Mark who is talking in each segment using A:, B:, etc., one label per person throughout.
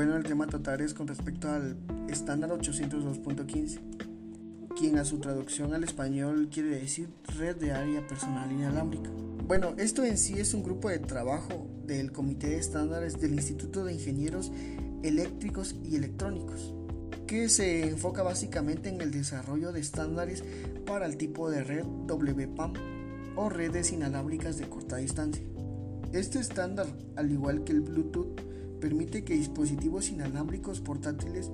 A: Bueno, el tema a tratar es con respecto al estándar 802.15, quien a su traducción al español quiere decir red de área personal inalámbrica. Bueno, esto en sí es un grupo de trabajo del Comité de Estándares del Instituto de Ingenieros Eléctricos y Electrónicos, que se enfoca básicamente en el desarrollo de estándares para el tipo de red WPAM o redes inalámbricas de corta distancia. Este estándar, al igual que el Bluetooth, permite que dispositivos inalámbricos portátiles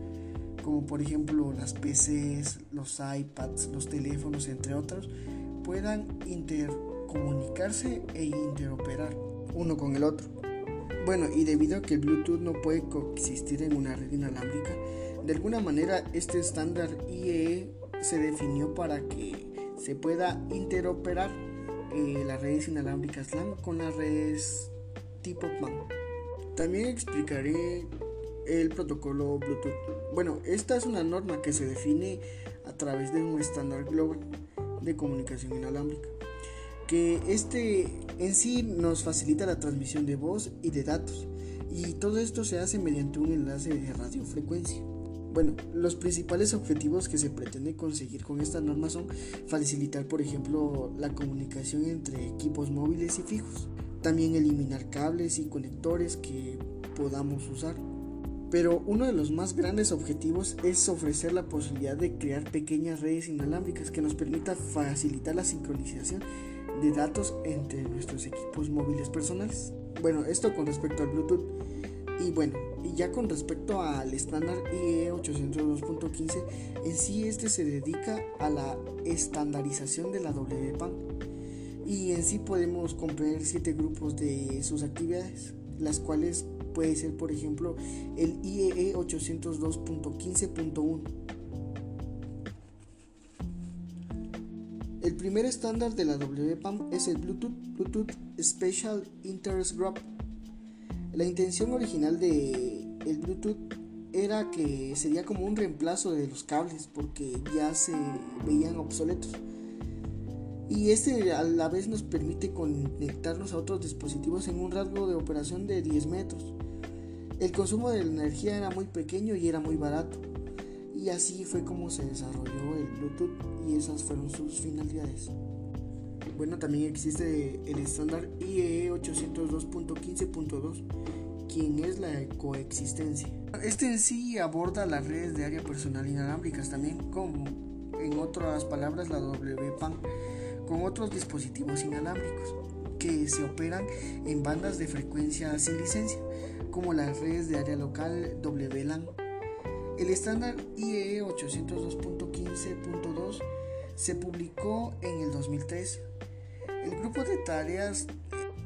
A: como por ejemplo las PCs, los iPads, los teléfonos, entre otros, puedan intercomunicarse e interoperar uno con el otro. Bueno, y debido a que el Bluetooth no puede coexistir en una red inalámbrica, de alguna manera este estándar IEE se definió para que se pueda interoperar eh, las redes inalámbricas LAN con las redes tipo MAN. También explicaré el protocolo Bluetooth. Bueno, esta es una norma que se define a través de un estándar global de comunicación inalámbrica, que este en sí nos facilita la transmisión de voz y de datos, y todo esto se hace mediante un enlace de radiofrecuencia. Bueno, los principales objetivos que se pretende conseguir con esta norma son facilitar, por ejemplo, la comunicación entre equipos móviles y fijos, también eliminar cables y conectores que podamos usar. Pero uno de los más grandes objetivos es ofrecer la posibilidad de crear pequeñas redes inalámbricas que nos permita facilitar la sincronización de datos entre nuestros equipos móviles personales. Bueno, esto con respecto al Bluetooth. Y bueno, ya con respecto al estándar IE 802.15, en sí este se dedica a la estandarización de la WPAN. Y en sí podemos comprender siete grupos de sus actividades, las cuales puede ser por ejemplo el IEE 802.15.1. El primer estándar de la WPAN es el Bluetooth, Bluetooth Special Interest Group la intención original de el Bluetooth era que sería como un reemplazo de los cables porque ya se veían obsoletos. Y este a la vez nos permite conectarnos a otros dispositivos en un rasgo de operación de 10 metros. El consumo de energía era muy pequeño y era muy barato. Y así fue como se desarrolló el Bluetooth y esas fueron sus finalidades. Bueno, también existe el estándar IEE 802.15.2, quien es la coexistencia. Este en sí aborda las redes de área personal inalámbricas también, como en otras palabras la WPAN, con otros dispositivos inalámbricos que se operan en bandas de frecuencia sin licencia, como las redes de área local WLAN. El estándar IEE 802.15.2 se publicó en el 2003 el grupo de tareas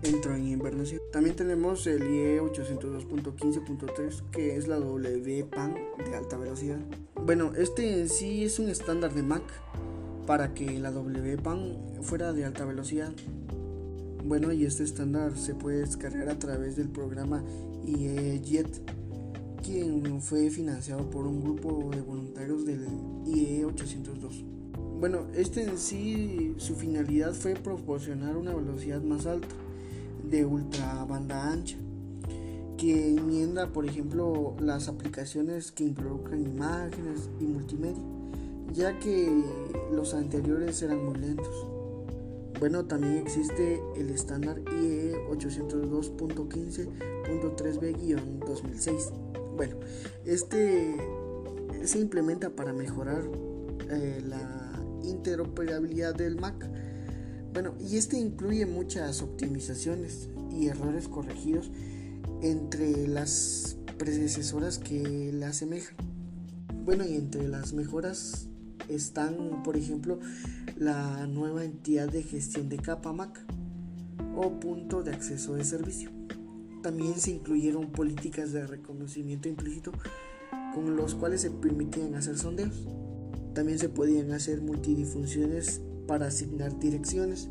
A: entra en invernación. También tenemos el IE 802.15.3 que es la WPAN de alta velocidad. Bueno, este en sí es un estándar de Mac para que la WPAN fuera de alta velocidad. Bueno, y este estándar se puede descargar a través del programa IE-JET, quien fue financiado por un grupo de voluntarios del IE 802. Bueno, este en sí, su finalidad fue proporcionar una velocidad más alta de ultra banda ancha, que enmienda, por ejemplo, las aplicaciones que involucran imágenes y multimedia, ya que los anteriores eran muy lentos. Bueno, también existe el estándar IE 802.15.3B-2006. Bueno, este se implementa para mejorar eh, la interoperabilidad del Mac. Bueno, y este incluye muchas optimizaciones y errores corregidos entre las predecesoras que la asemejan. Bueno, y entre las mejoras están, por ejemplo, la nueva entidad de gestión de capa Mac o punto de acceso de servicio. También se incluyeron políticas de reconocimiento implícito con los cuales se permitían hacer sondeos. También se podían hacer multidifunciones para asignar direcciones